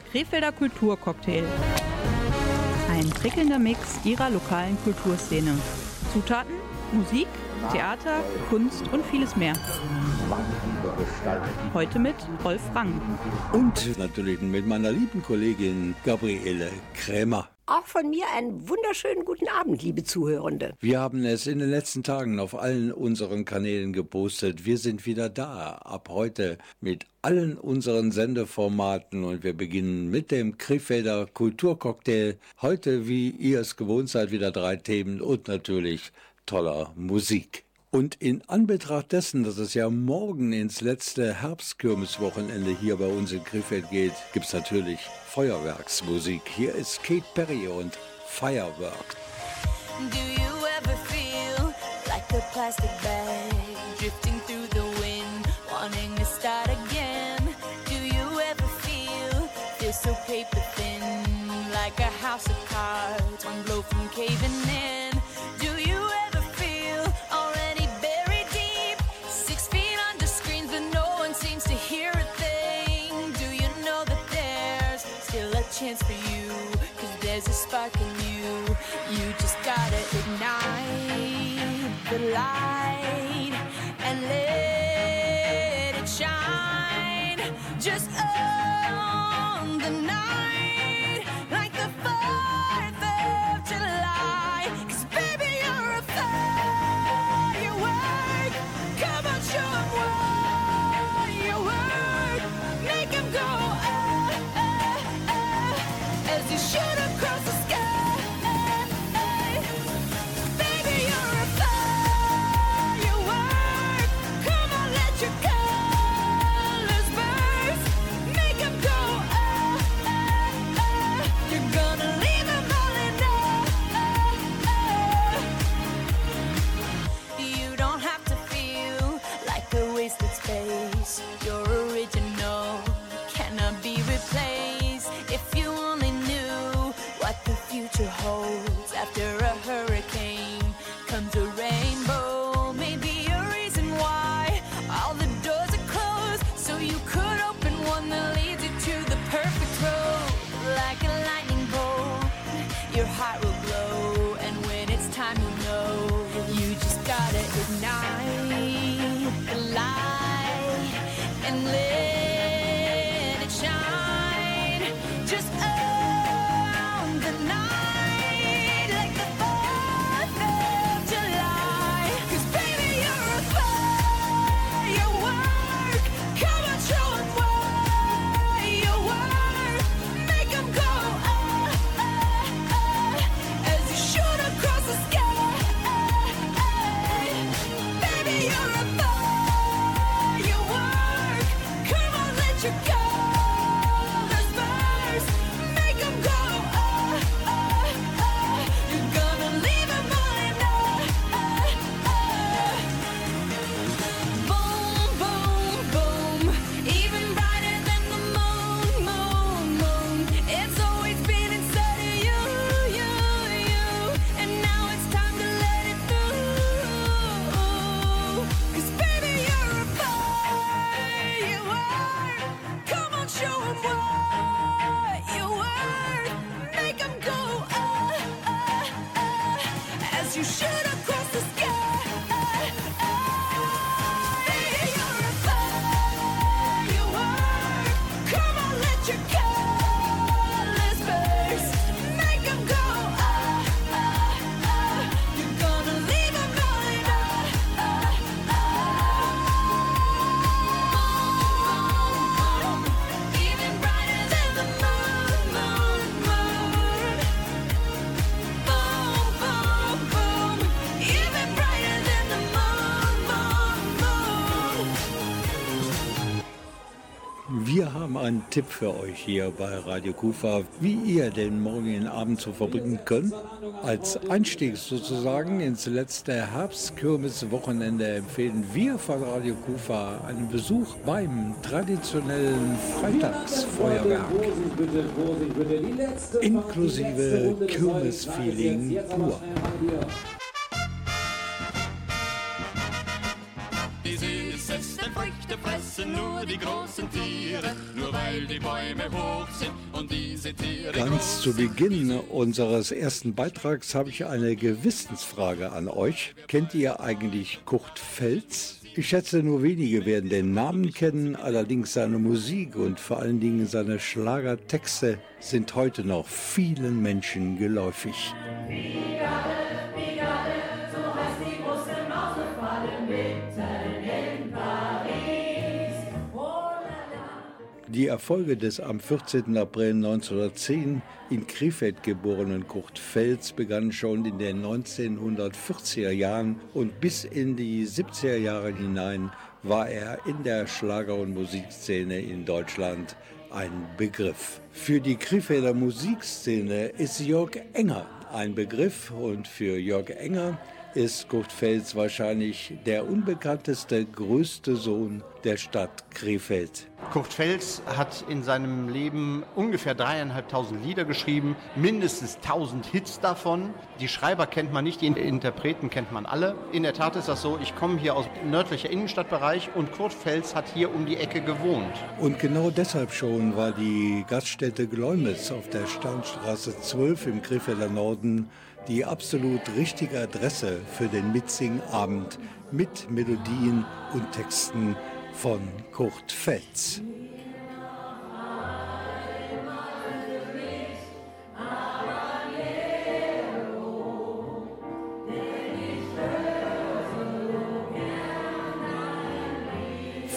der Krefelder Kulturcocktail. Ein prickelnder Mix ihrer lokalen Kulturszene. Zutaten, Musik, Theater, Kunst und vieles mehr. Heute mit Rolf Rang. Und natürlich mit meiner lieben Kollegin Gabriele Krämer. Auch von mir einen wunderschönen guten Abend, liebe Zuhörende. Wir haben es in den letzten Tagen auf allen unseren Kanälen gepostet. Wir sind wieder da, ab heute mit allen unseren Sendeformaten und wir beginnen mit dem Krefelder Kulturcocktail. Heute, wie ihr es gewohnt seid, wieder drei Themen und natürlich toller Musik. Und in Anbetracht dessen, dass es ja morgen ins letzte Herbstkürmeswochenende hier bei uns in Krefeld geht, gibt es natürlich Feuerwerksmusik. Hier ist Kate Perry und Firework. Do you ever feel like a plastic bag? einen Tipp für euch hier bei Radio Kufa, wie ihr den morgigen Abend so verbringen könnt. Als Einstieg sozusagen ins letzte Herbstkürbiswochenende empfehlen wir von Radio Kufa einen Besuch beim traditionellen Freitagsfeuerwerk. Inklusive Kürbisfeeling pur. Nur die großen Tiere, nur weil die Bäume hoch sind und diese Tiere Ganz zu Beginn unseres ersten Beitrags habe ich eine Gewissensfrage an euch. Kennt ihr eigentlich Kurt Felz? Ich schätze, nur wenige werden den Namen kennen, allerdings seine Musik und vor allen Dingen seine Schlagertexte sind heute noch vielen Menschen geläufig. Die Erfolge des am 14. April 1910 in Krefeld geborenen Kurt Felz begannen schon in den 1940er Jahren und bis in die 70er Jahre hinein war er in der Schlager- und Musikszene in Deutschland ein Begriff. Für die Krefelder Musikszene ist Jörg Enger ein Begriff und für Jörg Enger ist Kurt Fels wahrscheinlich der unbekannteste, größte Sohn der Stadt Krefeld. Kurt Fels hat in seinem Leben ungefähr dreieinhalbtausend Lieder geschrieben, mindestens tausend Hits davon. Die Schreiber kennt man nicht, die Interpreten kennt man alle. In der Tat ist das so, ich komme hier aus nördlicher Innenstadtbereich und Kurt Fels hat hier um die Ecke gewohnt. Und genau deshalb schon war die Gaststätte Gläumitz auf der Sternstraße 12 im Krefelder Norden die absolut richtige Adresse für den Mitsingabend mit Melodien und Texten von Kurt Fels.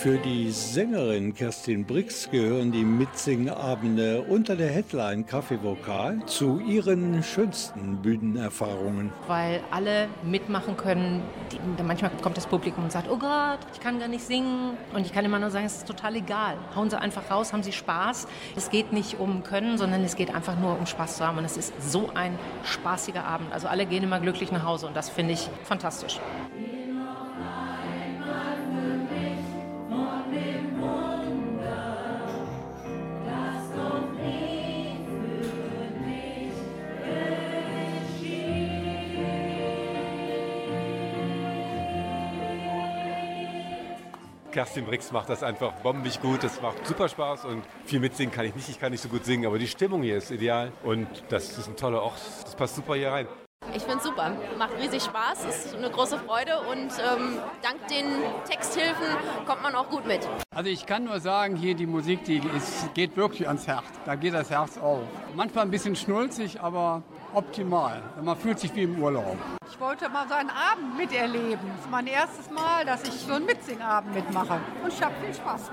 Für die Sängerin Kerstin Brix gehören die Mitsingabende unter der Headline Kaffeevokal zu ihren schönsten Bühnenerfahrungen. Weil alle mitmachen können. Die, manchmal kommt das Publikum und sagt, oh Gott, ich kann gar nicht singen. Und ich kann immer nur sagen, es ist total egal. Hauen Sie einfach raus, haben Sie Spaß. Es geht nicht um Können, sondern es geht einfach nur um Spaß zu haben. Und es ist so ein spaßiger Abend. Also alle gehen immer glücklich nach Hause und das finde ich fantastisch. Kerstin Brix macht das einfach bombig gut. Es macht super Spaß und viel mitsingen kann ich nicht. Ich kann nicht so gut singen, aber die Stimmung hier ist ideal und das ist ein toller Ort. Das passt super hier rein. Ich finde es super, macht riesig Spaß, ist eine große Freude und ähm, dank den Texthilfen kommt man auch gut mit. Also ich kann nur sagen, hier die Musik, die ist, geht wirklich ans Herz. Da geht das Herz auf. Manchmal ein bisschen schnulzig, aber optimal. Man fühlt sich wie im Urlaub. Ich wollte mal so einen Abend miterleben. Das ist mein erstes Mal, dass ich so einen Mitsingabend mitmache. Und ich habe viel Spaß.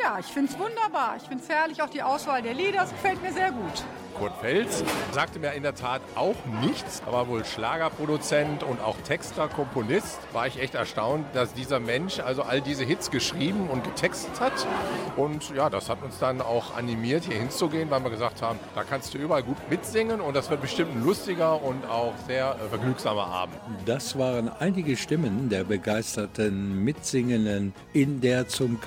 Ja, ich finde es wunderbar. Ich finde es herrlich, auch die Auswahl der Lieder. Das gefällt mir sehr gut. Kurt Fels sagte mir in der Tat auch nichts, aber wohl Schlagerproduzent und auch Texter, Komponist. War ich echt erstaunt, dass dieser Mensch also all diese Hits geschrieben und getextet hat. Und ja, das hat uns dann auch animiert, hier hinzugehen, weil wir gesagt haben, da kannst du überall gut mitsingen und das wird bestimmt ein lustiger und auch sehr äh, vergnügsamer Abend. Das waren einige Stimmen der begeisterten Mitsingenden in der zum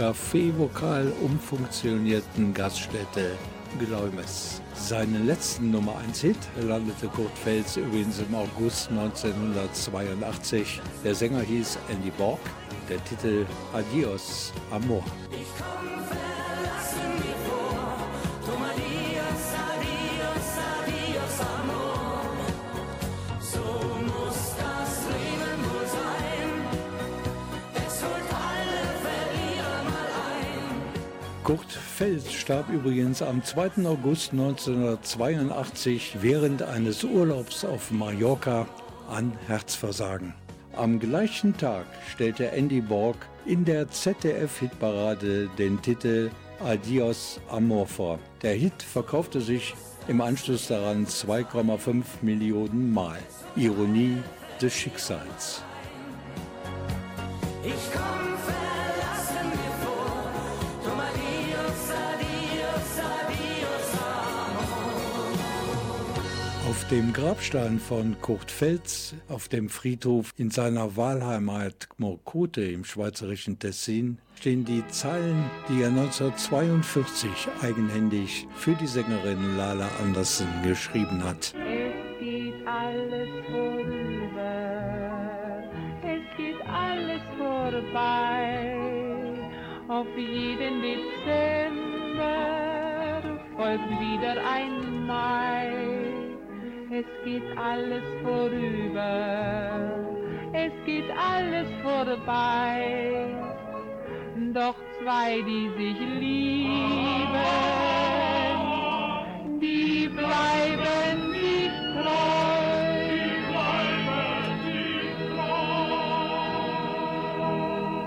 Kaffeevokal umfunktionierten Gaststätte Gläumes. Seinen letzten Nummer 1 Hit landete Kurt Fels übrigens im August 1982. Der Sänger hieß Andy Borg, der Titel Adios Amor. Kurt Fels starb übrigens am 2. August 1982 während eines Urlaubs auf Mallorca an Herzversagen. Am gleichen Tag stellte Andy Borg in der ZDF-Hitparade den Titel Adios Amor vor. Der Hit verkaufte sich im Anschluss daran 2,5 Millionen Mal. Ironie des Schicksals. Ich komm Auf dem Grabstein von Kurt Felz auf dem Friedhof in seiner Wahlheimat Gmorkote im schweizerischen Tessin stehen die Zeilen, die er 1942 eigenhändig für die Sängerin Lala Andersen geschrieben hat. Es geht alles vorüber, es geht alles vorbei. Auf jeden Dezember folgt wieder ein Mai. Es geht alles vorüber, es geht alles vorbei. Doch zwei, die sich lieben, die bleiben sich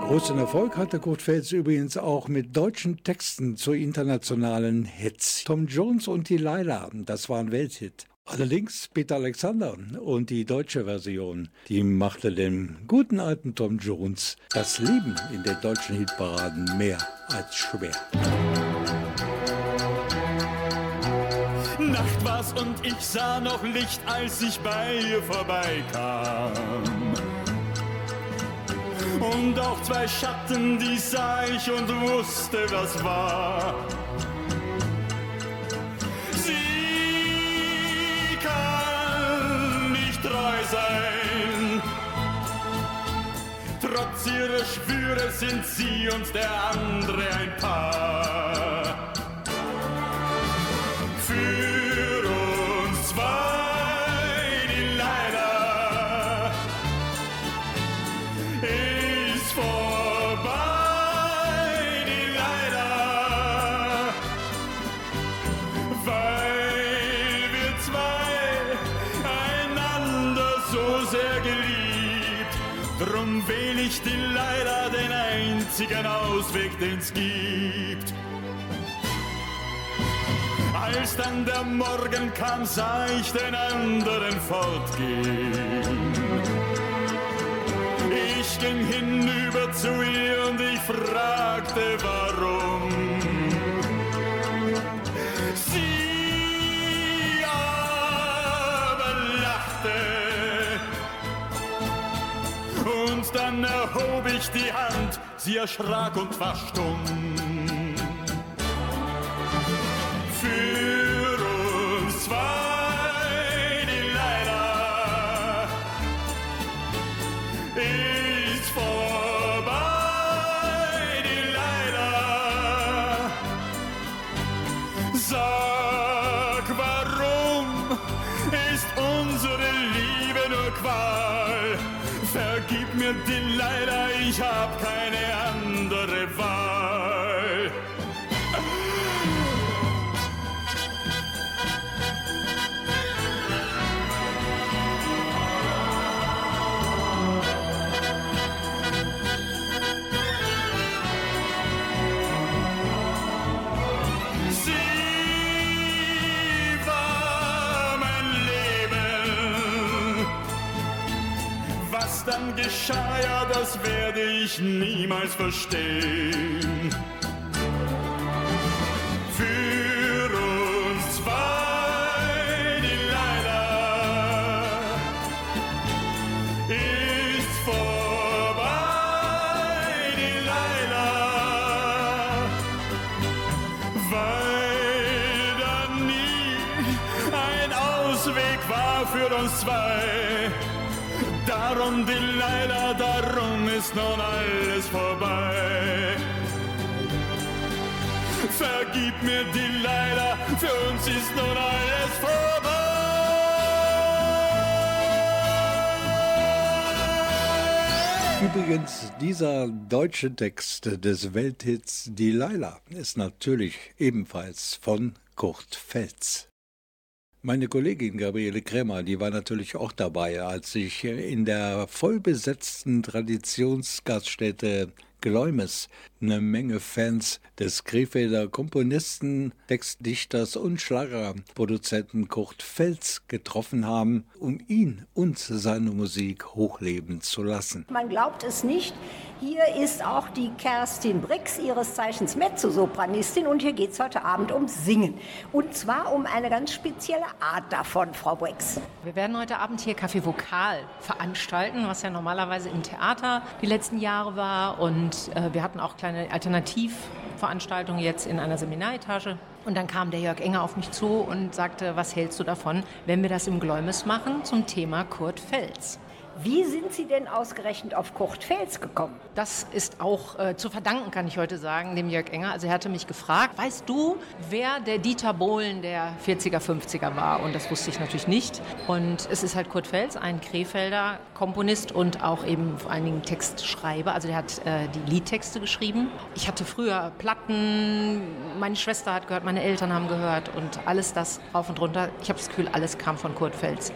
Großen Erfolg hatte Kurt Fels übrigens auch mit deutschen Texten zu internationalen Hits. Tom Jones und die Laila, das war ein Welthit. Allerdings Peter Alexander und die deutsche Version, die machte dem guten alten Tom Jones das Leben in den deutschen Hitparaden mehr als schwer. Nacht war's und ich sah noch Licht, als ich bei ihr vorbeikam. Und auch zwei Schatten, die sah ich und wusste, was war. Treu sein. Trotz ihrer Schwüre sind sie und der andere ein Paar. Einzigen Ausweg, den's gibt. Als dann der Morgen kam, sah ich den anderen fortgehen. Ich ging hinüber zu ihr und ich fragte, warum. Sie aber lachte und dann erhob ich die Hand, sie erschrak und war stumm. Ich niemals verstehen. Für uns zwei, die leider ist vorbei, die leider weil da nie ein Ausweg war für uns zwei. Darum die darum ist nun alles vorbei. Vergib mir die leider, für uns ist nun alles vorbei. Übrigens, dieser deutsche Text des Welthits Die Laila ist natürlich ebenfalls von Kurt Feltz. Meine Kollegin Gabriele Krämer, die war natürlich auch dabei, als ich in der vollbesetzten Traditionsgaststätte Gläumes eine Menge Fans des Krefelder Komponisten, Textdichters und Schlagerproduzenten Kurt Feltz getroffen haben, um ihn und seine Musik hochleben zu lassen. Man glaubt es nicht. Hier ist auch die Kerstin Brix, ihres Zeichens Mezzosopranistin, und hier geht es heute Abend um Singen. Und zwar um eine ganz spezielle Art davon, Frau Brix. Wir werden heute Abend hier Café Vokal veranstalten, was ja normalerweise im Theater die letzten Jahre war. Und äh, wir hatten auch kleine Alternativveranstaltungen jetzt in einer Seminaretage. Und dann kam der Jörg Enger auf mich zu und sagte, was hältst du davon, wenn wir das im Gläumes machen zum Thema Kurt Fels? Wie sind Sie denn ausgerechnet auf Kurt Fels gekommen? Das ist auch äh, zu verdanken, kann ich heute sagen, dem Jörg Enger. Also er hatte mich gefragt, weißt du, wer der Dieter Bohlen der 40er, 50er war? Und das wusste ich natürlich nicht. Und es ist halt Kurt Fels, ein Krefelder Komponist und auch eben vor allen Dingen Textschreiber. Also der hat äh, die Liedtexte geschrieben. Ich hatte früher Platten, meine Schwester hat gehört, meine Eltern haben gehört und alles das rauf und runter. Ich habe das Gefühl, alles kam von Kurt Fels.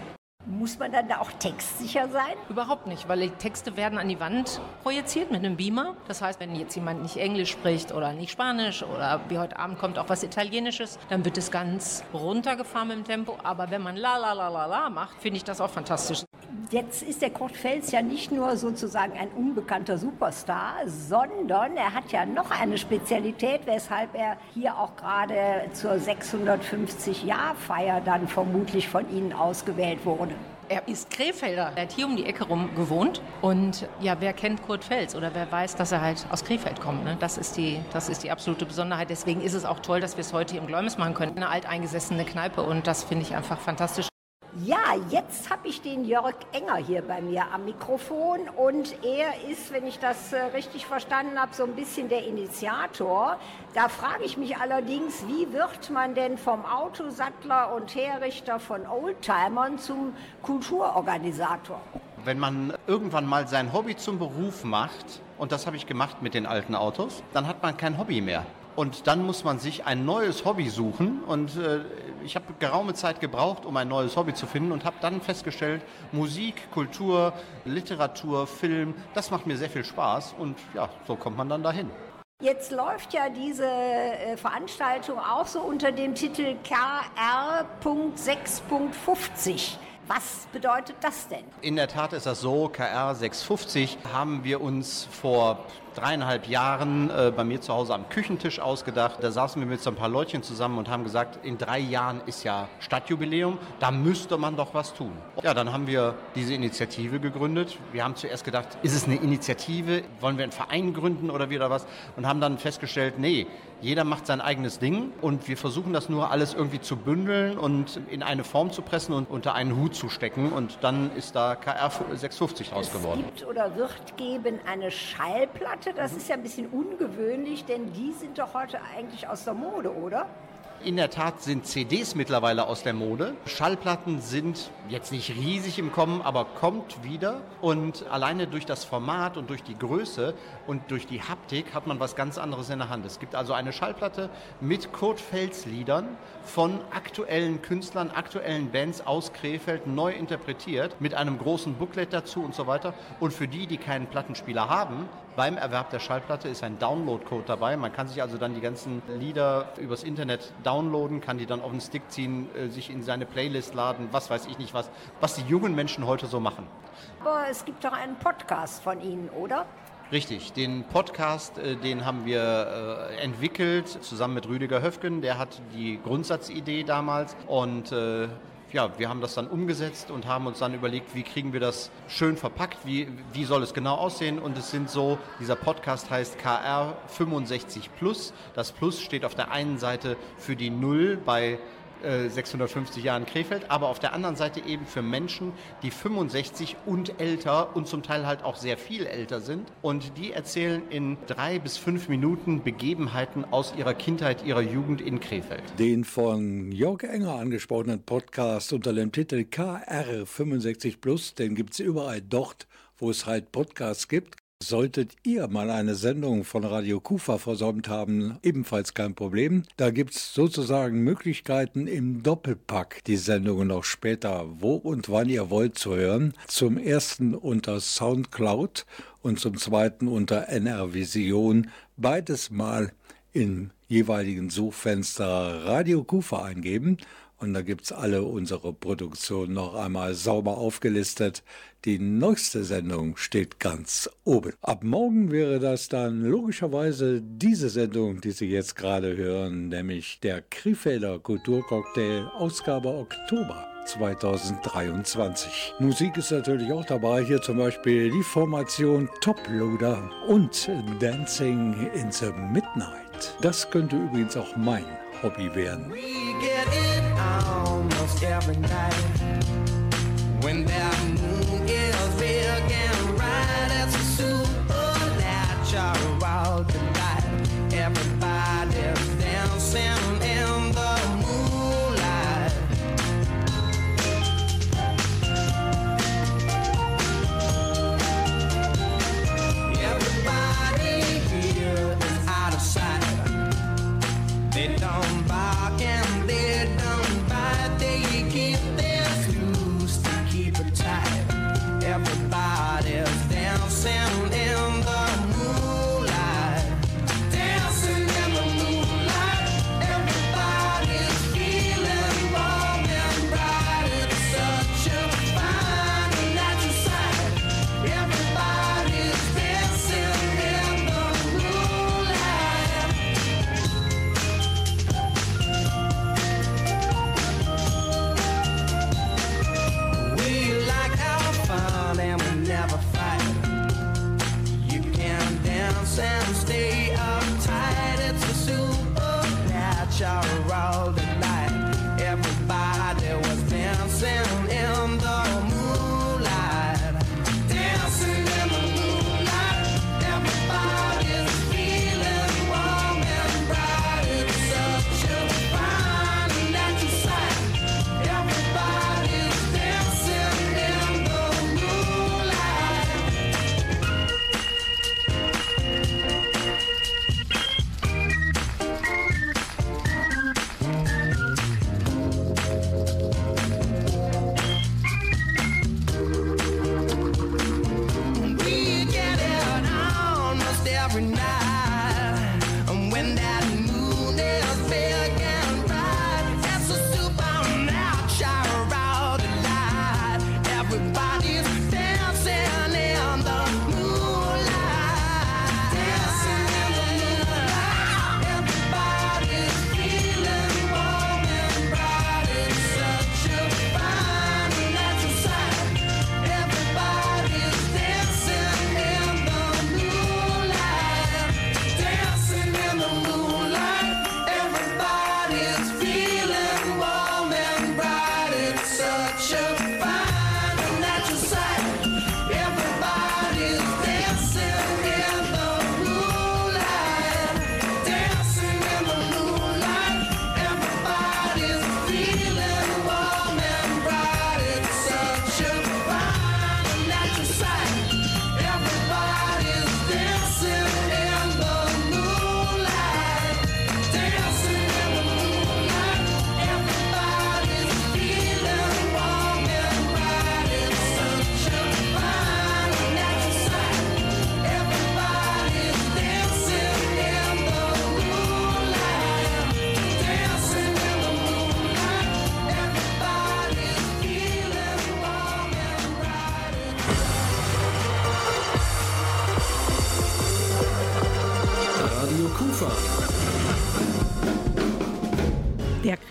Muss man dann da auch textsicher sein? Überhaupt nicht, weil die Texte werden an die Wand projiziert mit einem Beamer. Das heißt, wenn jetzt jemand nicht Englisch spricht oder nicht Spanisch oder wie heute Abend kommt auch was Italienisches, dann wird es ganz runtergefahren mit dem Tempo. Aber wenn man la la la la la macht, finde ich das auch fantastisch. Jetzt ist der Kurt Fels ja nicht nur sozusagen ein unbekannter Superstar, sondern er hat ja noch eine Spezialität, weshalb er hier auch gerade zur 650-Jahr-Feier dann vermutlich von Ihnen ausgewählt wurde. Er ist Krefelder. Er hat hier um die Ecke rum gewohnt. Und ja, wer kennt Kurt Fels oder wer weiß, dass er halt aus Krefeld kommt? Ne? Das, ist die, das ist die absolute Besonderheit. Deswegen ist es auch toll, dass wir es heute im Gläumes machen können. Eine alteingesessene Kneipe und das finde ich einfach fantastisch. Ja, jetzt habe ich den Jörg Enger hier bei mir am Mikrofon und er ist, wenn ich das äh, richtig verstanden habe, so ein bisschen der Initiator. Da frage ich mich allerdings, wie wird man denn vom Autosattler und Herrichter von Oldtimern zum Kulturorganisator? Wenn man irgendwann mal sein Hobby zum Beruf macht, und das habe ich gemacht mit den alten Autos, dann hat man kein Hobby mehr. Und dann muss man sich ein neues Hobby suchen. Und äh, ich habe geraume Zeit gebraucht, um ein neues Hobby zu finden und habe dann festgestellt, Musik, Kultur, Literatur, Film, das macht mir sehr viel Spaß. Und ja, so kommt man dann dahin. Jetzt läuft ja diese äh, Veranstaltung auch so unter dem Titel KR.6.50. Was bedeutet das denn? In der Tat ist das so, KR 650 haben wir uns vor dreieinhalb Jahren äh, bei mir zu Hause am Küchentisch ausgedacht. Da saßen wir mit so ein paar Leutchen zusammen und haben gesagt, in drei Jahren ist ja Stadtjubiläum, da müsste man doch was tun. Ja, dann haben wir diese Initiative gegründet. Wir haben zuerst gedacht, ist es eine Initiative, wollen wir einen Verein gründen oder wieder was? Und haben dann festgestellt, nee, jeder macht sein eigenes Ding und wir versuchen das nur alles irgendwie zu bündeln und in eine Form zu pressen und unter einen Hut zu stecken. Und dann ist da KR 650 raus geworden. Es gibt oder wird geben eine Schallplatte. Das ist ja ein bisschen ungewöhnlich, denn die sind doch heute eigentlich aus der Mode, oder? In der Tat sind CDs mittlerweile aus der Mode. Schallplatten sind jetzt nicht riesig im Kommen, aber kommt wieder. Und alleine durch das Format und durch die Größe und durch die Haptik hat man was ganz anderes in der Hand. Es gibt also eine Schallplatte mit Kurt Fels Liedern von aktuellen Künstlern, aktuellen Bands aus Krefeld neu interpretiert mit einem großen Booklet dazu und so weiter. Und für die, die keinen Plattenspieler haben, beim Erwerb der Schallplatte ist ein Download-Code dabei. Man kann sich also dann die ganzen Lieder übers Internet downloaden, kann die dann auf den Stick ziehen, äh, sich in seine Playlist laden, was weiß ich nicht was, was die jungen Menschen heute so machen. Aber es gibt doch einen Podcast von Ihnen, oder? Richtig, den Podcast, äh, den haben wir äh, entwickelt zusammen mit Rüdiger Höfgen. Der hat die Grundsatzidee damals und ja, wir haben das dann umgesetzt und haben uns dann überlegt, wie kriegen wir das schön verpackt, wie, wie soll es genau aussehen. Und es sind so, dieser Podcast heißt KR 65 Plus. Das Plus steht auf der einen Seite für die Null bei 650 Jahren Krefeld, aber auf der anderen Seite eben für Menschen, die 65 und älter und zum Teil halt auch sehr viel älter sind. Und die erzählen in drei bis fünf Minuten Begebenheiten aus ihrer Kindheit, ihrer Jugend in Krefeld. Den von Jörg Enger angesprochenen Podcast unter dem Titel KR 65 Plus, den gibt es überall dort, wo es halt Podcasts gibt. Solltet ihr mal eine Sendung von Radio Kufa versäumt haben, ebenfalls kein Problem. Da gibt es sozusagen Möglichkeiten im Doppelpack, die Sendungen noch später, wo und wann ihr wollt, zu hören. Zum ersten unter Soundcloud und zum zweiten unter NR Vision. Beides mal im jeweiligen Suchfenster Radio Kufa eingeben. Und da gibt es alle unsere Produktionen noch einmal sauber aufgelistet. Die neueste Sendung steht ganz oben. Ab morgen wäre das dann logischerweise diese Sendung, die Sie jetzt gerade hören, nämlich der Krefelder Kulturcocktail Ausgabe Oktober. 2023. Musik ist natürlich auch dabei, hier zum Beispiel die Formation Toploader und Dancing in the Midnight. Das könnte übrigens auch mein Hobby werden. Almost every night. When that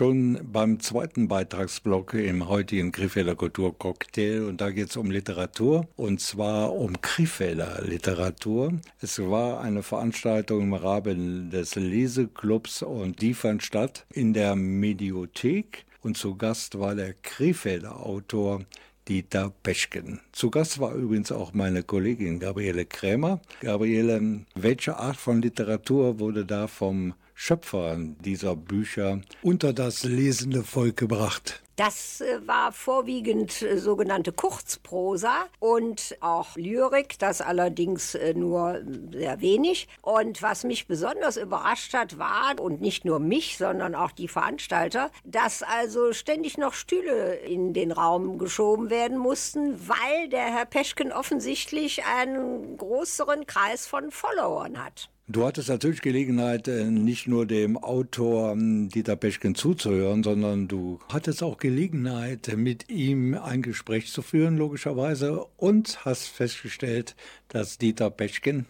schon beim zweiten Beitragsblock im heutigen Krefelder Kulturcocktail und da geht es um Literatur und zwar um Krefelder Literatur. Es war eine Veranstaltung im Rahmen des Leseclubs und die fand statt in der Mediothek und zu Gast war der Krefelder Autor Dieter Peschken. Zu Gast war übrigens auch meine Kollegin Gabriele Krämer. Gabriele, welche Art von Literatur wurde da vom Schöpfer dieser Bücher unter das lesende Volk gebracht? Das äh, war vorwiegend äh, sogenannte Kurzprosa und auch Lyrik, das allerdings äh, nur sehr wenig. Und was mich besonders überrascht hat, war, und nicht nur mich, sondern auch die Veranstalter, dass also ständig noch Stühle in den Raum geschoben werden mussten, weil der Herr Peschken offensichtlich einen größeren Kreis von Followern hat. Du hattest natürlich Gelegenheit, äh, nicht nur dem Autor ähm, Dieter Peschken zuzuhören, sondern du hattest auch Gelegenheit, mit ihm ein Gespräch zu führen, logischerweise, und hast festgestellt, dass Dieter Peschken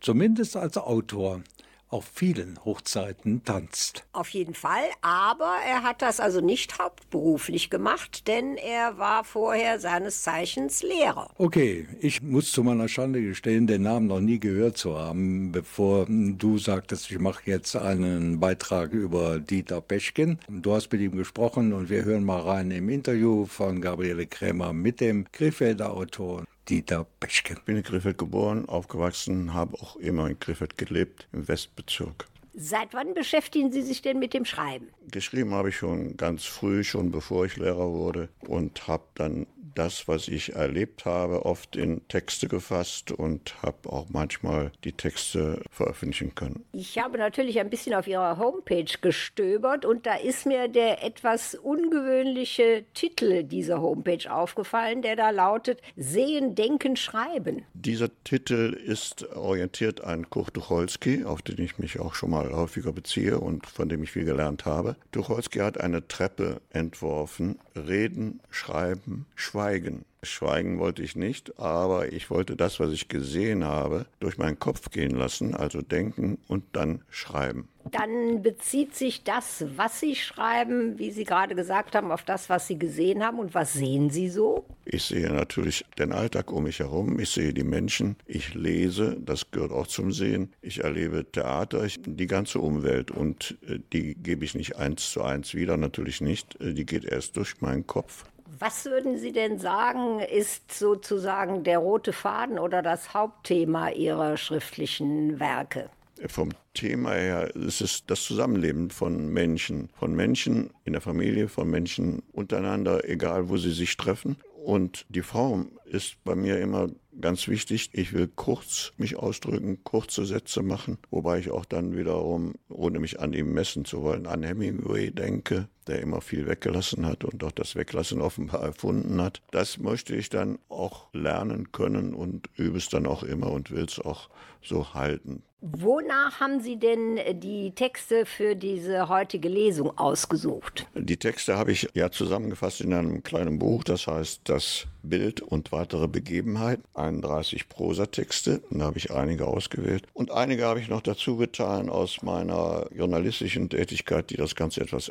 zumindest als Autor auf vielen Hochzeiten tanzt. Auf jeden Fall, aber er hat das also nicht hauptberuflich gemacht, denn er war vorher seines Zeichens Lehrer. Okay, ich muss zu meiner Schande gestehen, den Namen noch nie gehört zu haben, bevor du sagtest, ich mache jetzt einen Beitrag über Dieter Peschken. Du hast mit ihm gesprochen und wir hören mal rein im Interview von Gabriele Krämer mit dem Krefelder Autor Dieter Peschken. Ich bin in Krefeld geboren, aufgewachsen, habe auch immer in Krefeld gelebt, im Westbezirk. Seit wann beschäftigen Sie sich denn mit dem Schreiben? Geschrieben habe ich schon ganz früh, schon bevor ich Lehrer wurde und habe dann das, was ich erlebt habe, oft in Texte gefasst und habe auch manchmal die Texte veröffentlichen können. Ich habe natürlich ein bisschen auf Ihrer Homepage gestöbert und da ist mir der etwas ungewöhnliche Titel dieser Homepage aufgefallen, der da lautet Sehen, Denken, Schreiben. Dieser Titel ist orientiert an Kurt Tucholsky, auf den ich mich auch schon mal häufiger beziehe und von dem ich viel gelernt habe. Tucholsky hat eine Treppe entworfen, Reden, Schreiben, Schweigen. Schweigen wollte ich nicht, aber ich wollte das, was ich gesehen habe, durch meinen Kopf gehen lassen, also denken und dann schreiben. Dann bezieht sich das, was Sie schreiben, wie Sie gerade gesagt haben, auf das, was Sie gesehen haben. Und was sehen Sie so? Ich sehe natürlich den Alltag um mich herum, ich sehe die Menschen, ich lese, das gehört auch zum Sehen, ich erlebe Theater, ich, die ganze Umwelt und äh, die gebe ich nicht eins zu eins wieder, natürlich nicht, äh, die geht erst durch meinen Kopf. Was würden Sie denn sagen, ist sozusagen der rote Faden oder das Hauptthema Ihrer schriftlichen Werke? Vom Thema her ist es das Zusammenleben von Menschen, von Menschen in der Familie, von Menschen untereinander, egal wo sie sich treffen. Und die Form ist bei mir immer ganz wichtig. Ich will kurz mich ausdrücken, kurze Sätze machen, wobei ich auch dann wiederum, ohne mich an ihm messen zu wollen, an Hemingway denke, der immer viel weggelassen hat und auch das Weglassen offenbar erfunden hat. Das möchte ich dann auch lernen können und übe es dann auch immer und will es auch so halten. Wonach haben Sie denn die Texte für diese heutige Lesung ausgesucht? Die Texte habe ich ja zusammengefasst in einem kleinen Buch, das heißt Das Bild und weitere Begebenheiten, 31 Prosatexte, da habe ich einige ausgewählt und einige habe ich noch dazu getan aus meiner journalistischen Tätigkeit, die das Ganze etwas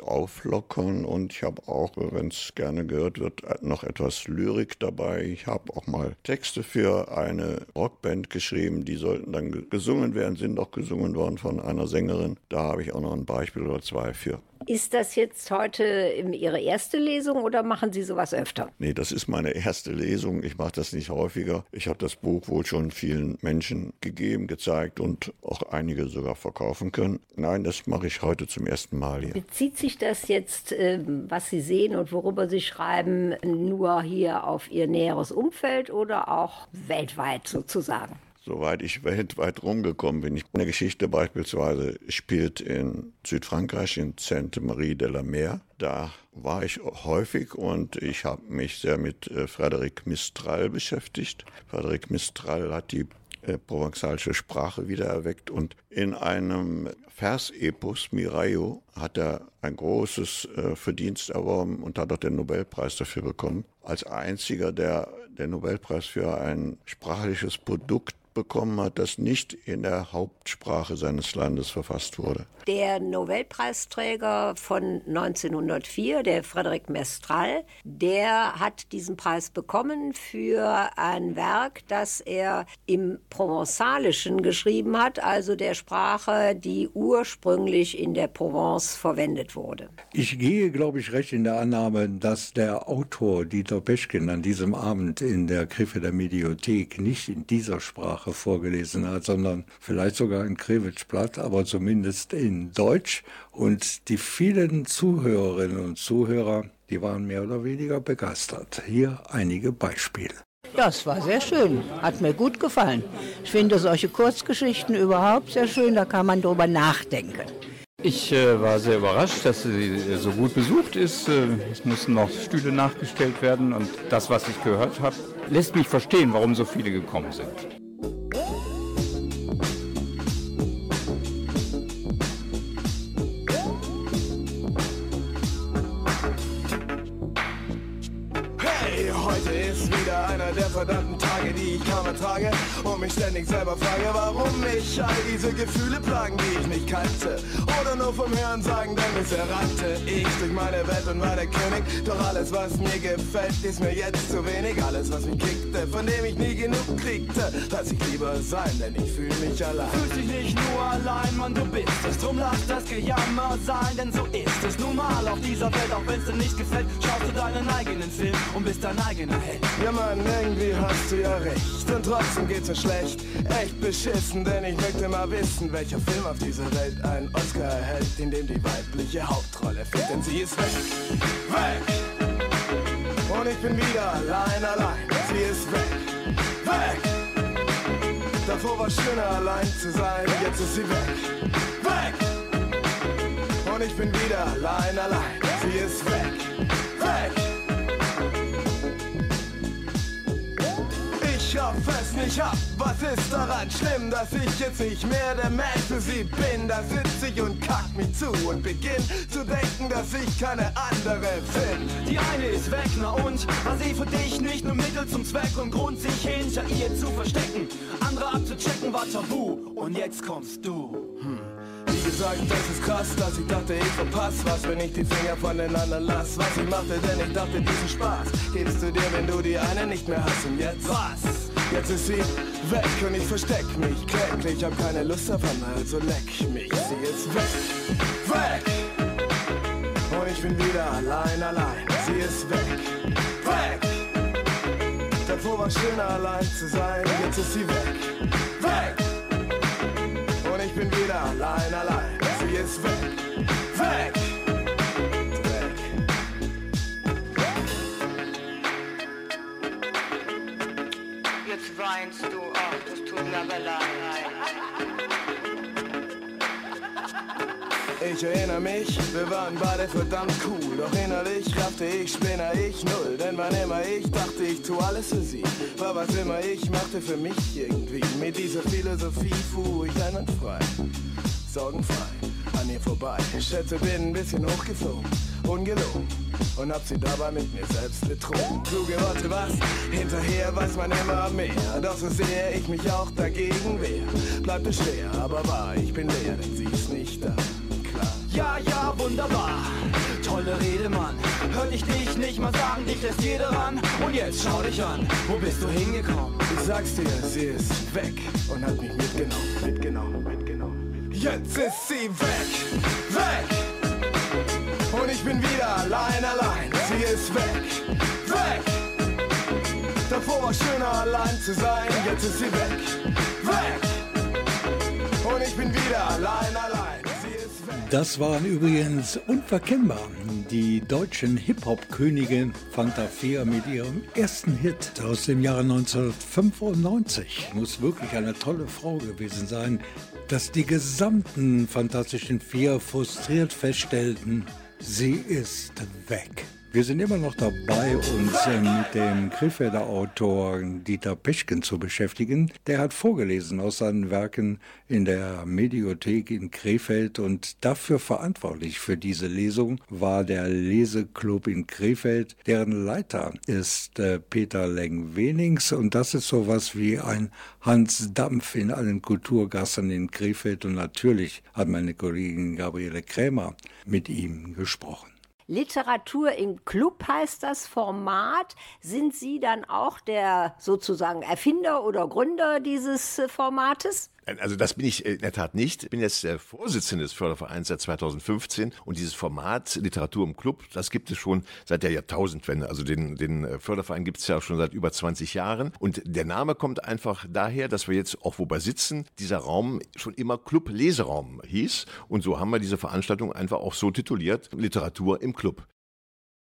auflockern und ich habe auch, wenn es gerne gehört wird, noch etwas Lyrik dabei. Ich habe auch mal Texte für eine Rockband geschrieben, die sollten dann gesungen werden, sind auch gesungen worden von einer Sängerin. Da habe ich auch noch ein Beispiel oder zwei für. Ist das jetzt heute Ihre erste Lesung oder machen Sie sowas öfter? Nee, das ist meine erste Lesung. Ich mache das nicht häufiger. Ich habe das Buch wohl schon vielen Menschen gegeben, gezeigt und auch einige sogar verkaufen können. Nein, das mache ich heute zum ersten Mal hier. Bezieht sich das jetzt, äh, was Sie sehen und worüber Sie schreiben, nur hier auf Ihr näheres Umfeld oder auch weltweit sozusagen? Soweit ich weltweit rumgekommen bin. Eine Geschichte beispielsweise spielt in Südfrankreich, in Sainte-Marie de la Mer. Da war ich häufig und ich habe mich sehr mit äh, Frédéric Mistral beschäftigt. Frédéric Mistral hat die äh, provenzalische Sprache wiedererweckt und in einem Versepos Miraio hat er ein großes äh, Verdienst erworben und hat auch den Nobelpreis dafür bekommen. Als einziger, der den Nobelpreis für ein sprachliches Produkt bekommen hat, das nicht in der Hauptsprache seines Landes verfasst wurde. Der Nobelpreisträger von 1904, der Frédéric Mestral, der hat diesen Preis bekommen für ein Werk, das er im Provenzalischen geschrieben hat, also der Sprache, die ursprünglich in der Provence verwendet wurde. Ich gehe, glaube ich, recht in der Annahme, dass der Autor Dieter Peschkin an diesem Abend in der Griffe der Mediothek nicht in dieser Sprache vorgelesen hat, sondern vielleicht sogar in Krewitschblatt, aber zumindest in Deutsch. Und die vielen Zuhörerinnen und Zuhörer, die waren mehr oder weniger begeistert. Hier einige Beispiele. Ja, es war sehr schön. Hat mir gut gefallen. Ich finde solche Kurzgeschichten überhaupt sehr schön. Da kann man drüber nachdenken. Ich äh, war sehr überrascht, dass sie so gut besucht ist. Äh, es mussten noch Stühle nachgestellt werden und das, was ich gehört habe, lässt mich verstehen, warum so viele gekommen sind. Ooh. Der verdammten Tage, die ich kaum ertrage und mich ständig selber frage, warum mich all diese Gefühle plagen, die ich nicht kannte oder nur vom Hören sagen, denn bisher rannte ich durch meine Welt und war der König, doch alles, was mir gefällt, ist mir jetzt zu wenig, alles, was mich kickte, von dem ich nie genug kriegte, lass ich lieber sein, denn ich fühle mich allein. Fühlst dich nicht nur allein, Mann, du bist es. Drum lass das Gejammer sein, denn so ist es nun mal auf dieser Welt. Auch wenn's dir nicht gefällt, schaust du deinen eigenen Film und bist dein eigener Held. Ja Mann, irgendwie hast du ja recht und trotzdem geht's mir schlecht. Echt beschissen, denn ich möchte mal wissen, welcher Film auf dieser Welt einen Oscar erhält, in dem die weibliche Hauptrolle fehlt, denn sie ist weg. Weg! Und ich bin wieder allein, allein. Sie ist weg, weg. Davor war schöner allein zu sein, jetzt ist sie weg, weg. Und ich bin wieder allein, allein. Sie ist weg, weg. Ich schaff es nicht ab, was ist daran schlimm, dass ich jetzt nicht mehr der Mensch für sie bin? Da sitz ich und kack mich zu und beginn zu denken, dass ich keine andere bin. Die eine ist weg, na und? War sie für dich nicht nur Mittel zum Zweck und Grund, sich hinter ihr zu verstecken? Andere abzuchecken war tabu und jetzt kommst du. Hm. Gesagt, das ist krass, dass ich dachte, ich verpass was, wenn ich die Finger voneinander lass. Was ich machte, denn ich dachte, diesen Spaß gibst du dir, wenn du die eine nicht mehr hast. Und jetzt was? Jetzt ist sie weg und ich versteck mich kläglich. Hab keine Lust einmal, also leck mich. Sie ist weg, weg. Und ich bin wieder allein, allein. Sie ist weg, weg. Davor war schöner allein zu sein, jetzt ist sie weg, weg. Bin wieder allein, allein. Sie ist weg, weg. Jetzt weinst du, ach, das tut mir aber leid. Ich erinnere mich, wir waren beide verdammt cool. Doch innerlich raffte ich, spinner ich null. Denn wann immer ich dachte, ich tu alles für sie, war was immer ich machte für mich irgendwie. Mit dieser Philosophie fuhr ich einwandfrei, sorgenfrei an ihr vorbei. Ich schätze, bin ein bisschen hochgeflogen, ungelogen. Und hab sie dabei mit mir selbst betrogen. Kluge Worte, was? Hinterher weiß man immer mehr. Doch so sehr ich mich auch dagegen wehr. Bleibt es schwer, aber wahr, ich bin leer, denn sie ist nicht da. Ja, ja, wunderbar. Tolle Rede, Mann. Hört ich dich nicht mal sagen, dich lässt jeder ran. Und jetzt schau dich an, wo bist du hingekommen? Ich sag's dir, sie ist weg und hat mich mitgenommen, mitgenommen, mitgenommen. Jetzt ist sie weg, weg. Und ich bin wieder allein, allein. Sie ist weg, weg. Davor war schöner allein zu sein, jetzt ist sie weg, weg. Und ich bin wieder allein, allein. Das waren übrigens unverkennbar die deutschen Hip-Hop-Könige Fanta 4 mit ihrem ersten Hit aus dem Jahre 1995. Muss wirklich eine tolle Frau gewesen sein, dass die gesamten Fantastischen Vier frustriert feststellten, sie ist weg. Wir sind immer noch dabei, uns äh, mit dem Krefelder Autor Dieter Peschken zu beschäftigen. Der hat vorgelesen aus seinen Werken in der Mediothek in Krefeld und dafür verantwortlich für diese Lesung war der Leseclub in Krefeld. Deren Leiter ist äh, Peter Leng-Wenings und das ist sowas wie ein Hans Dampf in allen Kulturgassen in Krefeld und natürlich hat meine Kollegin Gabriele Krämer mit ihm gesprochen. Literatur im Club heißt das Format. Sind Sie dann auch der sozusagen Erfinder oder Gründer dieses äh, Formates? Also das bin ich in der Tat nicht. Ich bin jetzt der Vorsitzende des Fördervereins seit 2015 und dieses Format Literatur im Club, das gibt es schon seit der Jahrtausendwende. Also den, den Förderverein gibt es ja schon seit über 20 Jahren und der Name kommt einfach daher, dass wir jetzt auch wobei sitzen, dieser Raum schon immer Club Leseraum hieß und so haben wir diese Veranstaltung einfach auch so tituliert, Literatur im Club.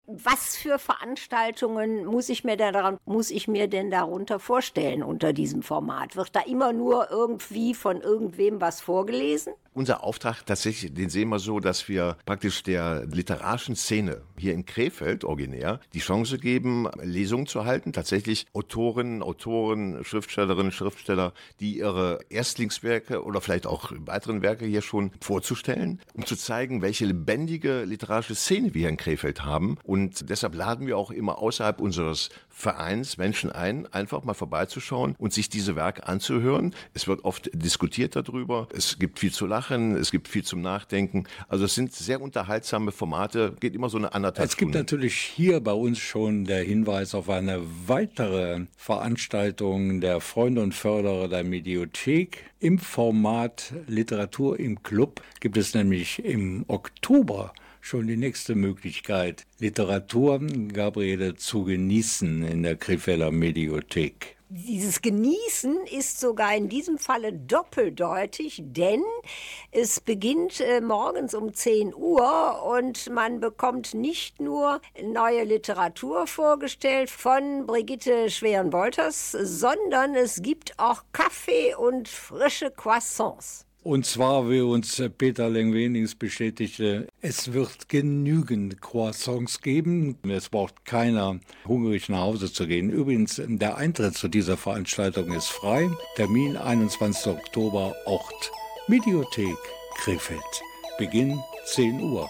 Was für Veranstaltungen muss ich mir denn daran, muss ich mir denn darunter vorstellen unter diesem Format? Wird da immer nur irgendwie von irgendwem was vorgelesen? Unser Auftrag tatsächlich, den sehen wir so, dass wir praktisch der literarischen Szene hier in Krefeld originär die Chance geben, Lesungen zu halten. Tatsächlich Autorinnen, Autoren, Schriftstellerinnen, Schriftsteller, die ihre Erstlingswerke oder vielleicht auch weiteren Werke hier schon vorzustellen, um zu zeigen, welche lebendige literarische Szene wir hier in Krefeld haben. Und deshalb laden wir auch immer außerhalb unseres Vereins Menschen ein, einfach mal vorbeizuschauen und sich diese Werke anzuhören. Es wird oft diskutiert darüber. Es gibt viel zu lachen, es gibt viel zum Nachdenken. Also es sind sehr unterhaltsame Formate, geht immer so eine anderthalb Es gibt Stunden. natürlich hier bei uns schon der Hinweis auf eine weitere Veranstaltung der Freunde und Förderer der Mediothek. Im Format Literatur im Club gibt es nämlich im Oktober schon die nächste Möglichkeit, Literatur, Gabriele, zu genießen in der Krefelder Mediothek. Dieses Genießen ist sogar in diesem Falle doppeldeutig, denn es beginnt äh, morgens um 10 Uhr und man bekommt nicht nur neue Literatur vorgestellt von Brigitte Schweren-Wolters, sondern es gibt auch Kaffee und frische Croissants. Und zwar, wie uns Peter Lengwenings bestätigte, es wird genügend Croissants geben. Es braucht keiner hungrig nach Hause zu gehen. Übrigens, der Eintritt zu dieser Veranstaltung ist frei. Termin 21. Oktober, Ort Mediothek Krefeld. Beginn 10 Uhr.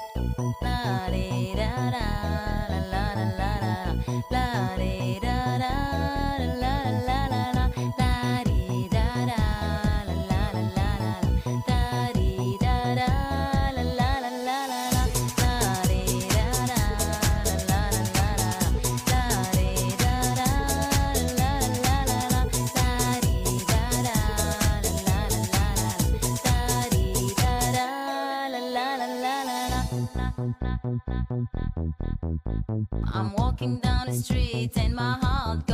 I'm walking down the street and my heart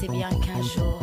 sais bien qu'un jour,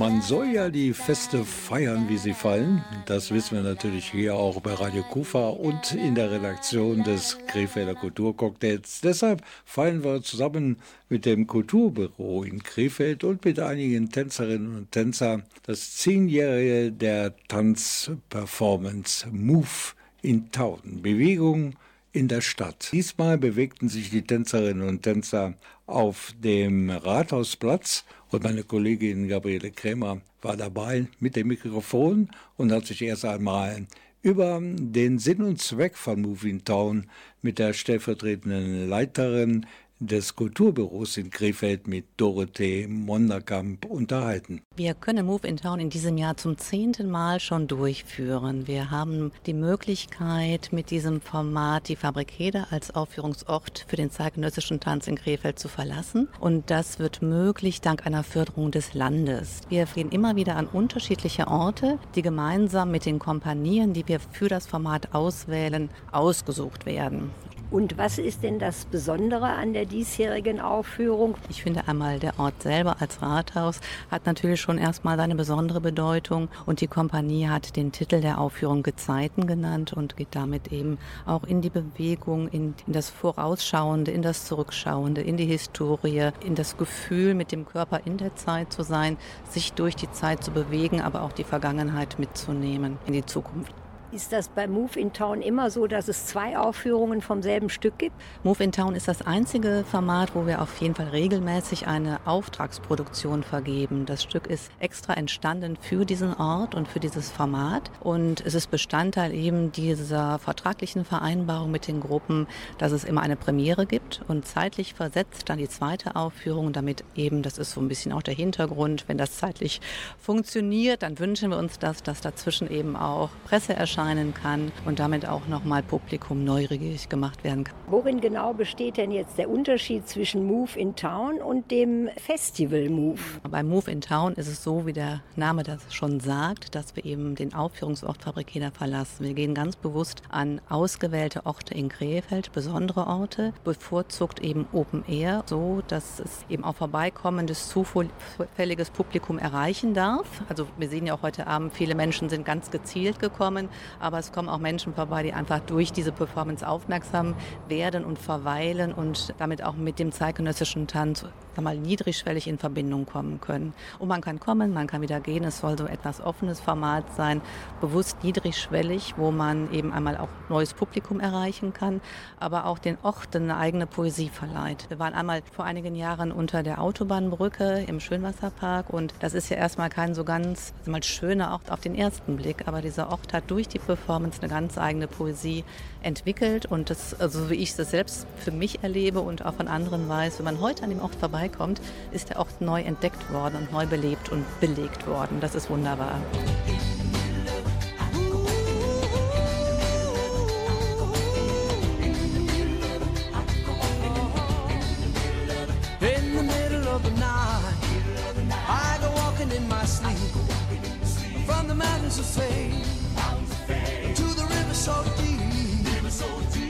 Man soll ja die Feste feiern, wie sie fallen. Das wissen wir natürlich hier auch bei Radio Kufa und in der Redaktion des Krefelder Kulturcocktails. Deshalb feiern wir zusammen mit dem Kulturbüro in Krefeld und mit einigen Tänzerinnen und Tänzern das Zehnjährige der Tanzperformance Move in Town. Bewegung in der Stadt. Diesmal bewegten sich die Tänzerinnen und Tänzer auf dem Rathausplatz und meine Kollegin Gabriele Krämer war dabei mit dem Mikrofon und hat sich erst einmal über den Sinn und Zweck von Move in Town mit der stellvertretenden Leiterin des Kulturbüros in Krefeld mit Dorothee Monderkamp unterhalten. Wir können Move in Town in diesem Jahr zum zehnten Mal schon durchführen. Wir haben die Möglichkeit, mit diesem Format die Fabrikede als Aufführungsort für den zeitgenössischen Tanz in Krefeld zu verlassen. Und das wird möglich dank einer Förderung des Landes. Wir gehen immer wieder an unterschiedliche Orte, die gemeinsam mit den Kompanien, die wir für das Format auswählen, ausgesucht werden. Und was ist denn das Besondere an der diesjährigen Aufführung? Ich finde einmal, der Ort selber als Rathaus hat natürlich schon erstmal seine besondere Bedeutung und die Kompanie hat den Titel der Aufführung Gezeiten genannt und geht damit eben auch in die Bewegung, in, in das Vorausschauende, in das Zurückschauende, in die Historie, in das Gefühl, mit dem Körper in der Zeit zu sein, sich durch die Zeit zu bewegen, aber auch die Vergangenheit mitzunehmen in die Zukunft. Ist das bei Move in Town immer so, dass es zwei Aufführungen vom selben Stück gibt? Move in Town ist das einzige Format, wo wir auf jeden Fall regelmäßig eine Auftragsproduktion vergeben. Das Stück ist extra entstanden für diesen Ort und für dieses Format. Und es ist Bestandteil eben dieser vertraglichen Vereinbarung mit den Gruppen, dass es immer eine Premiere gibt und zeitlich versetzt dann die zweite Aufführung, damit eben, das ist so ein bisschen auch der Hintergrund, wenn das zeitlich funktioniert, dann wünschen wir uns das, dass dazwischen eben auch Presse erscheint erscheinen kann und damit auch nochmal Publikum neugierig gemacht werden kann. Worin genau besteht denn jetzt der Unterschied zwischen Move in Town und dem Festival Move? Bei Move in Town ist es so, wie der Name das schon sagt, dass wir eben den Aufführungsort Fabrikeder verlassen. Wir gehen ganz bewusst an ausgewählte Orte in Krefeld, besondere Orte, bevorzugt eben Open Air, so dass es eben auch vorbeikommendes, zufälliges Publikum erreichen darf. Also wir sehen ja auch heute Abend, viele Menschen sind ganz gezielt gekommen, aber es kommen auch Menschen vorbei, die einfach durch diese Performance aufmerksam werden und verweilen und damit auch mit dem zeitgenössischen Tanz sag mal, niedrigschwellig in Verbindung kommen können. Und man kann kommen, man kann wieder gehen. Es soll so etwas offenes Format sein, bewusst niedrigschwellig, wo man eben einmal auch neues Publikum erreichen kann, aber auch den Orten eine eigene Poesie verleiht. Wir waren einmal vor einigen Jahren unter der Autobahnbrücke im Schönwasserpark und das ist ja erstmal kein so ganz mal schöner Ort auf den ersten Blick, aber dieser Ort hat durch die Performance eine ganz eigene Poesie entwickelt und das, also wie ich es selbst für mich erlebe und auch von anderen weiß, wenn man heute an dem Ort vorbeikommt, ist der Ort neu entdeckt worden und neu belebt und belegt worden. Das ist wunderbar.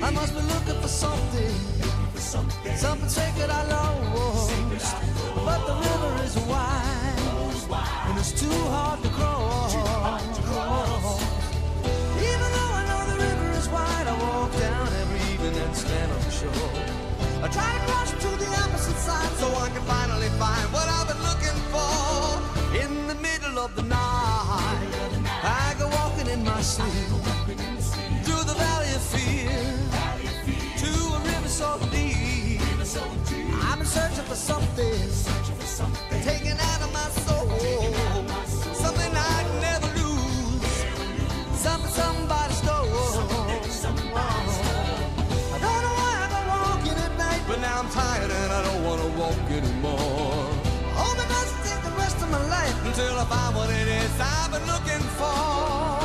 I must be looking for something, something sacred I lost. And it's too hard to cross. Even though I know the river is wide, I walk down every evening and stand on the shore. I try to cross to the opposite side so I can finally find what I've been looking for. In the middle of the night, I go walking in my sleep through the valley of fear to a river so deep. I'm searching for something, walk anymore. Hope it doesn't take the rest of my life until I find what it is I've been looking for.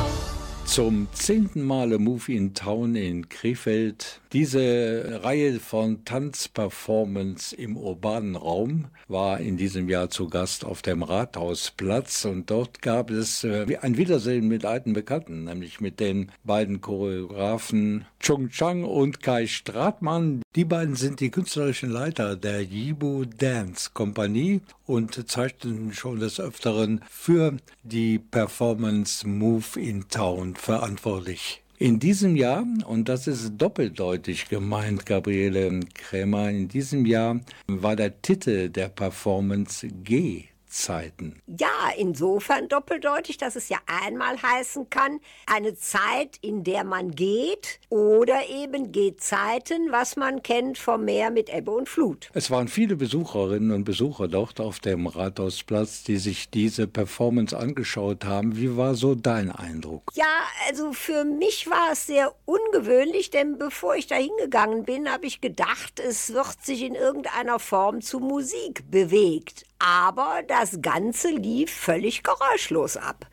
Zum zehnten Male Move in Town in Krefeld. Diese Reihe von Tanzperformance im urbanen Raum war in diesem Jahr zu Gast auf dem Rathausplatz und dort gab es äh, ein Wiedersehen mit alten Bekannten, nämlich mit den beiden Choreografen Chung Chang und Kai Stratmann. Die beiden sind die künstlerischen Leiter der Yibu Dance Kompanie und zeichneten schon des Öfteren für die Performance Move in Town verantwortlich. In diesem Jahr, und das ist doppeldeutig gemeint, Gabriele Krämer, in diesem Jahr war der Titel der Performance G Gehzeiten. Ja, insofern doppeldeutig, dass es ja einmal heißen kann, eine Zeit, in der man geht oder eben Gehzeiten, was man kennt vom Meer mit Ebbe und Flut. Es waren viele Besucherinnen und Besucher dort auf dem Rathausplatz, die sich diese Performance angeschaut haben. Wie war so dein Eindruck? Ja, also für mich war es sehr ungewöhnlich, denn bevor ich da hingegangen bin, habe ich gedacht, es wird sich in irgendeiner Form zu Musik bewegt. Aber das Ganze lief völlig geräuschlos ab.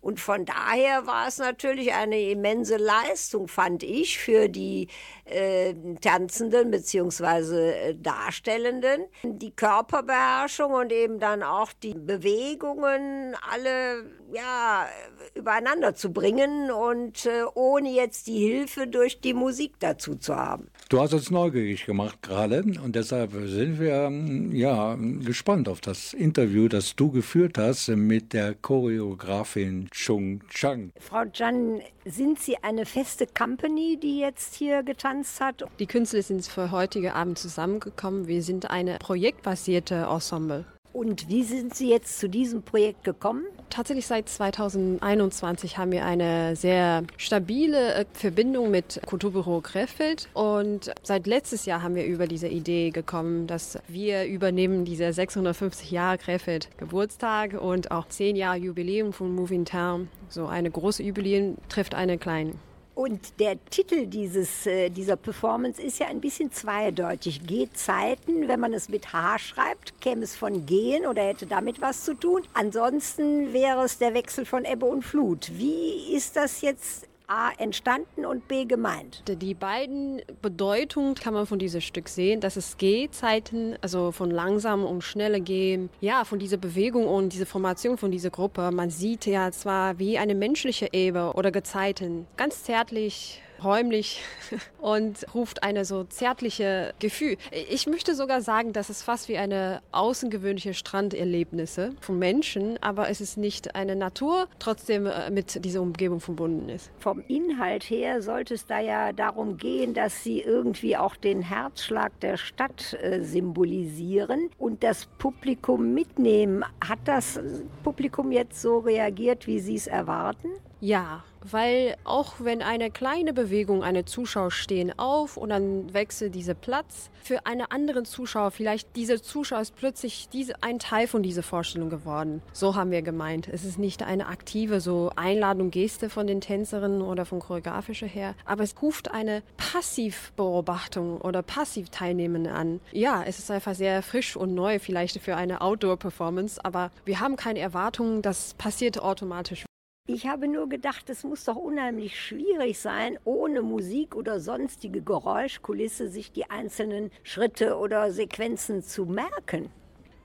Und von daher war es natürlich eine immense Leistung, fand ich, für die äh, Tanzenden bzw. Darstellenden. Die Körperbeherrschung und eben dann auch die Bewegungen alle ja, übereinander zu bringen und äh, ohne jetzt die Hilfe durch die Musik dazu zu haben. Du hast uns neugierig gemacht gerade und deshalb sind wir ja gespannt auf das Interview, das du geführt hast mit der Choreografin Chung Chang. Frau Chan, sind Sie eine feste Company, die jetzt hier getanzt hat? Die Künstler sind für heutige Abend zusammengekommen. Wir sind eine projektbasierte Ensemble. Und wie sind Sie jetzt zu diesem Projekt gekommen? Tatsächlich seit 2021 haben wir eine sehr stabile äh, Verbindung mit Kulturbüro Krefeld und seit letztes Jahr haben wir über diese Idee gekommen, dass wir übernehmen diese 650 Jahre Krefeld Geburtstag und auch 10 Jahre Jubiläum von Moving Town. So eine große Jubiläum trifft eine kleine. Und der Titel dieses, äh, dieser Performance ist ja ein bisschen zweideutig. Gehzeiten, wenn man es mit H schreibt, käme es von Gehen oder hätte damit was zu tun. Ansonsten wäre es der Wechsel von Ebbe und Flut. Wie ist das jetzt A entstanden und B gemeint. Die beiden Bedeutungen kann man von diesem Stück sehen, dass es Gehzeiten, also von langsam und schnelle Gehen, ja, von dieser Bewegung und dieser Formation von dieser Gruppe. Man sieht ja zwar wie eine menschliche Ebbe oder Gezeiten, ganz zärtlich, räumlich und ruft eine so zärtliche Gefühl. Ich möchte sogar sagen, dass es fast wie eine außergewöhnliche Stranderlebnisse von Menschen, aber es ist nicht eine Natur, trotzdem äh, mit dieser Umgebung verbunden ist. Vom Inhalt her sollte es da ja darum gehen, dass sie irgendwie auch den Herzschlag der Stadt äh, symbolisieren und das Publikum mitnehmen. Hat das Publikum jetzt so reagiert, wie Sie es erwarten? Ja, weil auch wenn eine kleine Bewegung, eine Zuschauer stehen auf und dann wechselt dieser Platz, für einen anderen Zuschauer, vielleicht dieser Zuschauer ist plötzlich diese, ein Teil von dieser Vorstellung geworden. So haben wir gemeint. Es ist nicht eine aktive so Einladung, Geste von den Tänzerinnen oder von choreografischer her, aber es ruft eine Passivbeobachtung oder Passivteilnehmende an. Ja, es ist einfach sehr frisch und neu vielleicht für eine Outdoor-Performance, aber wir haben keine Erwartungen, das passiert automatisch. Ich habe nur gedacht, es muss doch unheimlich schwierig sein, ohne Musik oder sonstige Geräuschkulisse sich die einzelnen Schritte oder Sequenzen zu merken.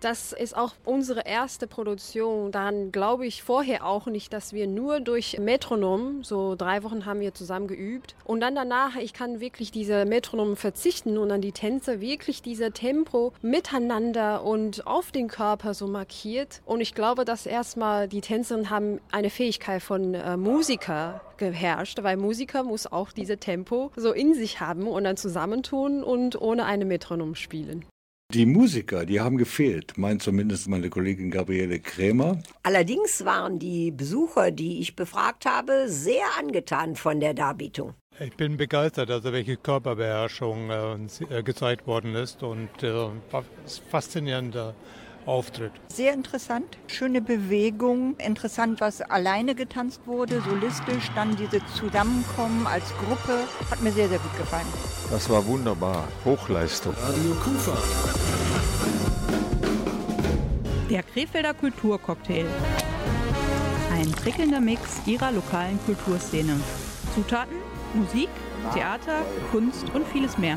Das ist auch unsere erste Produktion. Dann glaube ich vorher auch nicht, dass wir nur durch Metronom, so drei Wochen haben wir zusammen geübt. Und dann danach, ich kann wirklich diese Metronom verzichten und dann die Tänzer wirklich diese Tempo miteinander und auf den Körper so markiert. Und ich glaube, dass erstmal die Tänzerinnen haben eine Fähigkeit von äh, Musiker geherrscht, weil Musiker muss auch diese Tempo so in sich haben und dann zusammentun und ohne eine Metronom spielen. Die Musiker, die haben gefehlt, meint zumindest meine Kollegin Gabriele Krämer. Allerdings waren die Besucher, die ich befragt habe, sehr angetan von der Darbietung. Ich bin begeistert, also welche Körperbeherrschung äh, gezeigt worden ist und äh, faszinierender Auftritt. Sehr interessant, schöne Bewegung, interessant, was alleine getanzt wurde, solistisch, dann diese Zusammenkommen als Gruppe, hat mir sehr, sehr gut gefallen. Das war wunderbar, Hochleistung. Radio Kufa. Der Krefelder Kulturcocktail. Ein prickelnder Mix ihrer lokalen Kulturszene. Zutaten, Musik, Theater, Kunst und vieles mehr.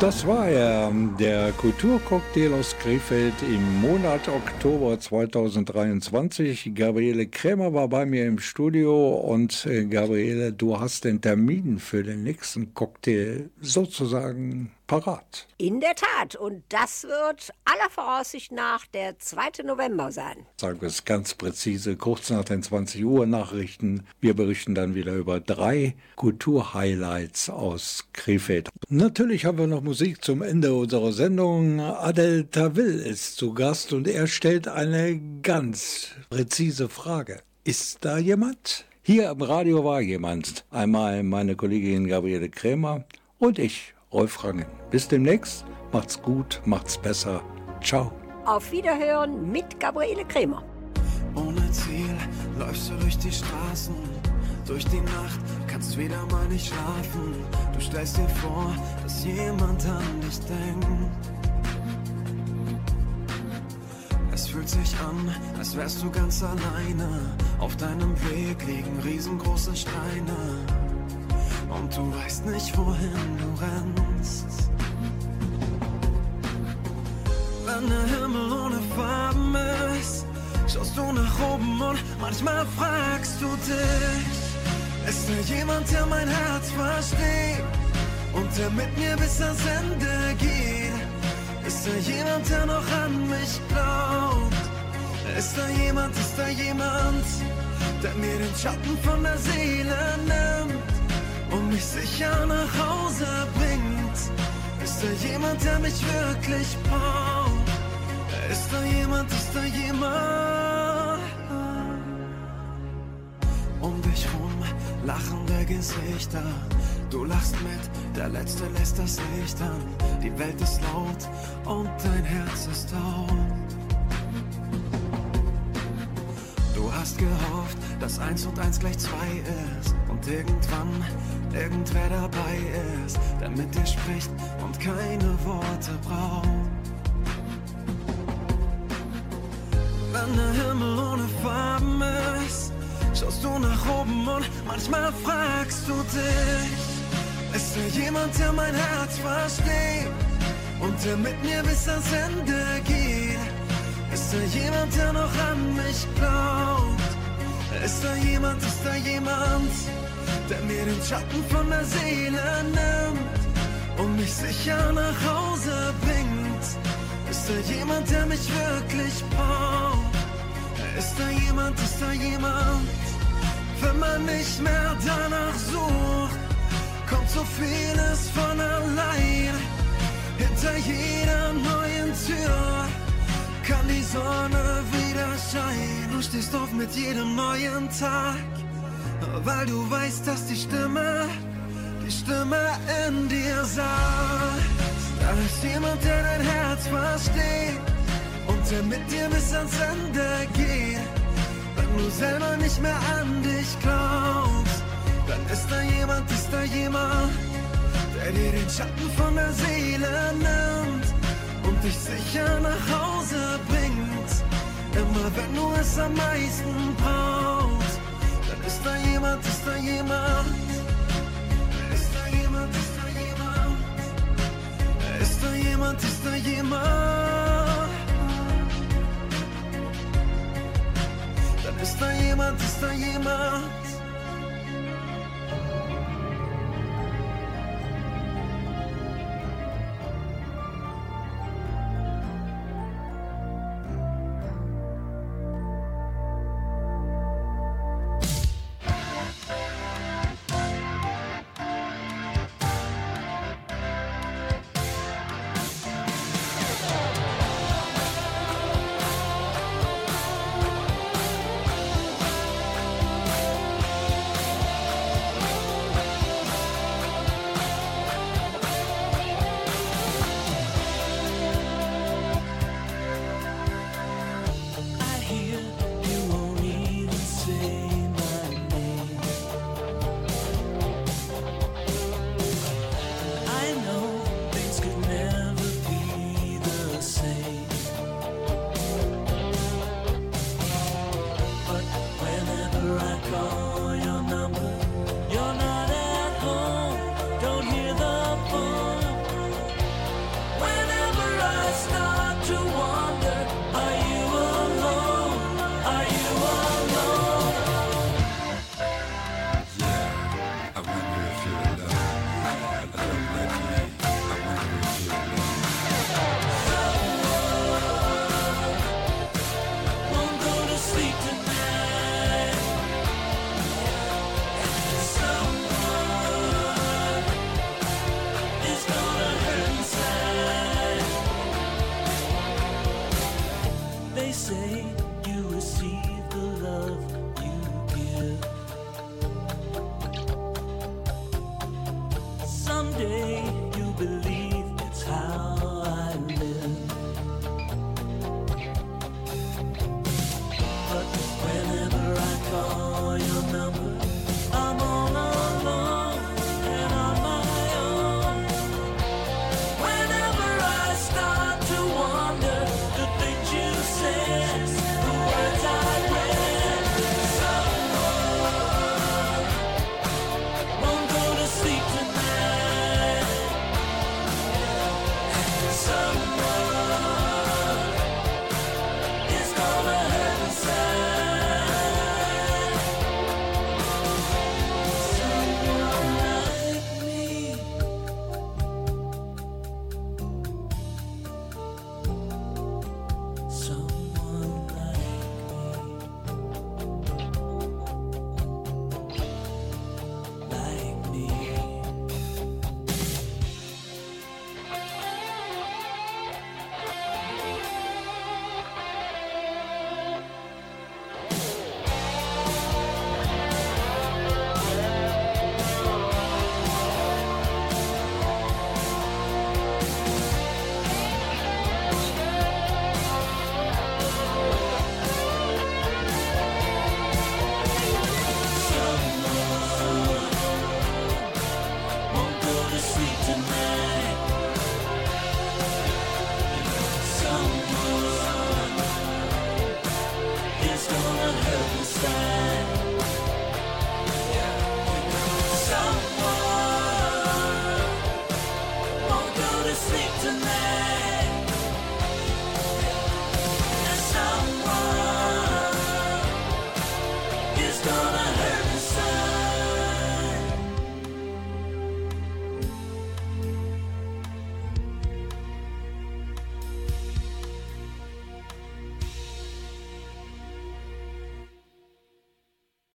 Das war er, der Kulturcocktail aus Krefeld im Monat Oktober 2023. Gabriele Krämer war bei mir im Studio und äh, Gabriele, du hast den Termin für den nächsten Cocktail sozusagen parat. In der Tat. Und das wird aller Voraussicht nach der 2. November sein. Sagen wir es ganz präzise, kurz nach den 20 Uhr Nachrichten. Wir berichten dann wieder über drei Kulturhighlights aus Krefeld. Natürlich haben wir noch Musik zum Ende unserer Sendung. Adel Tawil ist zu Gast und er stellt eine ganz präzise Frage. Ist da jemand? Hier im Radio war jemand. Einmal meine Kollegin Gabriele Krämer und ich, Rolf Rangen. Bis demnächst. Macht's gut, macht's besser. Ciao. Auf Wiederhören mit Gabriele Krämer. Ohne Ziel läufst du durch die Straßen, durch die Nacht, kannst wieder mal nicht schlafen. Du stellst dir vor, dass jemand an dich denkt. Es fühlt sich an, als wärst du ganz alleine. Auf deinem Weg liegen riesengroße Steine. Und du weißt nicht, wohin du rennst. Wenn der Himmel ohne Farben ist, schaust du nach oben und manchmal fragst du dich, ist da jemand, der mein Herz versteht und der mit mir bis ans Ende geht? Ist da jemand, der noch an mich glaubt? Ist da jemand, ist da jemand, der mir den Schatten von der Seele nimmt und mich sicher nach Hause bringt? Ist da jemand, der mich wirklich braucht? Ist da jemand, ist da jemand? Um dich rum lachende Gesichter. Du lachst mit, der Letzte lässt das Licht an. Die Welt ist laut und dein Herz ist taub. Du hast gehofft, dass eins und eins gleich zwei ist. Und irgendwann irgendwer dabei ist, der mit dir spricht und keine Worte braucht. Wenn der Himmel ohne Farben ist, schaust du nach oben und manchmal fragst du dich, ist da jemand, der mein Herz versteht und der mit mir bis ans Ende geht? Ist da jemand, der noch an mich glaubt? Ist da jemand, ist da jemand, der mir den Schatten von der Seele nimmt und mich sicher nach Hause bringt? Ist da jemand, der mich wirklich braucht? Ist da jemand, ist da jemand, wenn man nicht mehr danach sucht? kommt so vieles von allein. Hinter jeder neuen Tür kann die Sonne wieder scheinen. Du stehst auf mit jedem neuen Tag, weil du weißt, dass die Stimme, die Stimme in dir sagt. Da ist jemand, der dein Herz versteht und der mit dir bis ans Ende geht. Wenn du selber nicht mehr an dich glaubst dann ist da jemand, ist da jemand, der dir den Schatten von der Seele nimmt und dich sicher nach Hause bringt. Immer wenn du es am meisten brauchst, dann ist da jemand, ist da jemand. Ist da jemand, ist da jemand. Ist da jemand, ist da jemand. Dann ist da jemand, ist da jemand.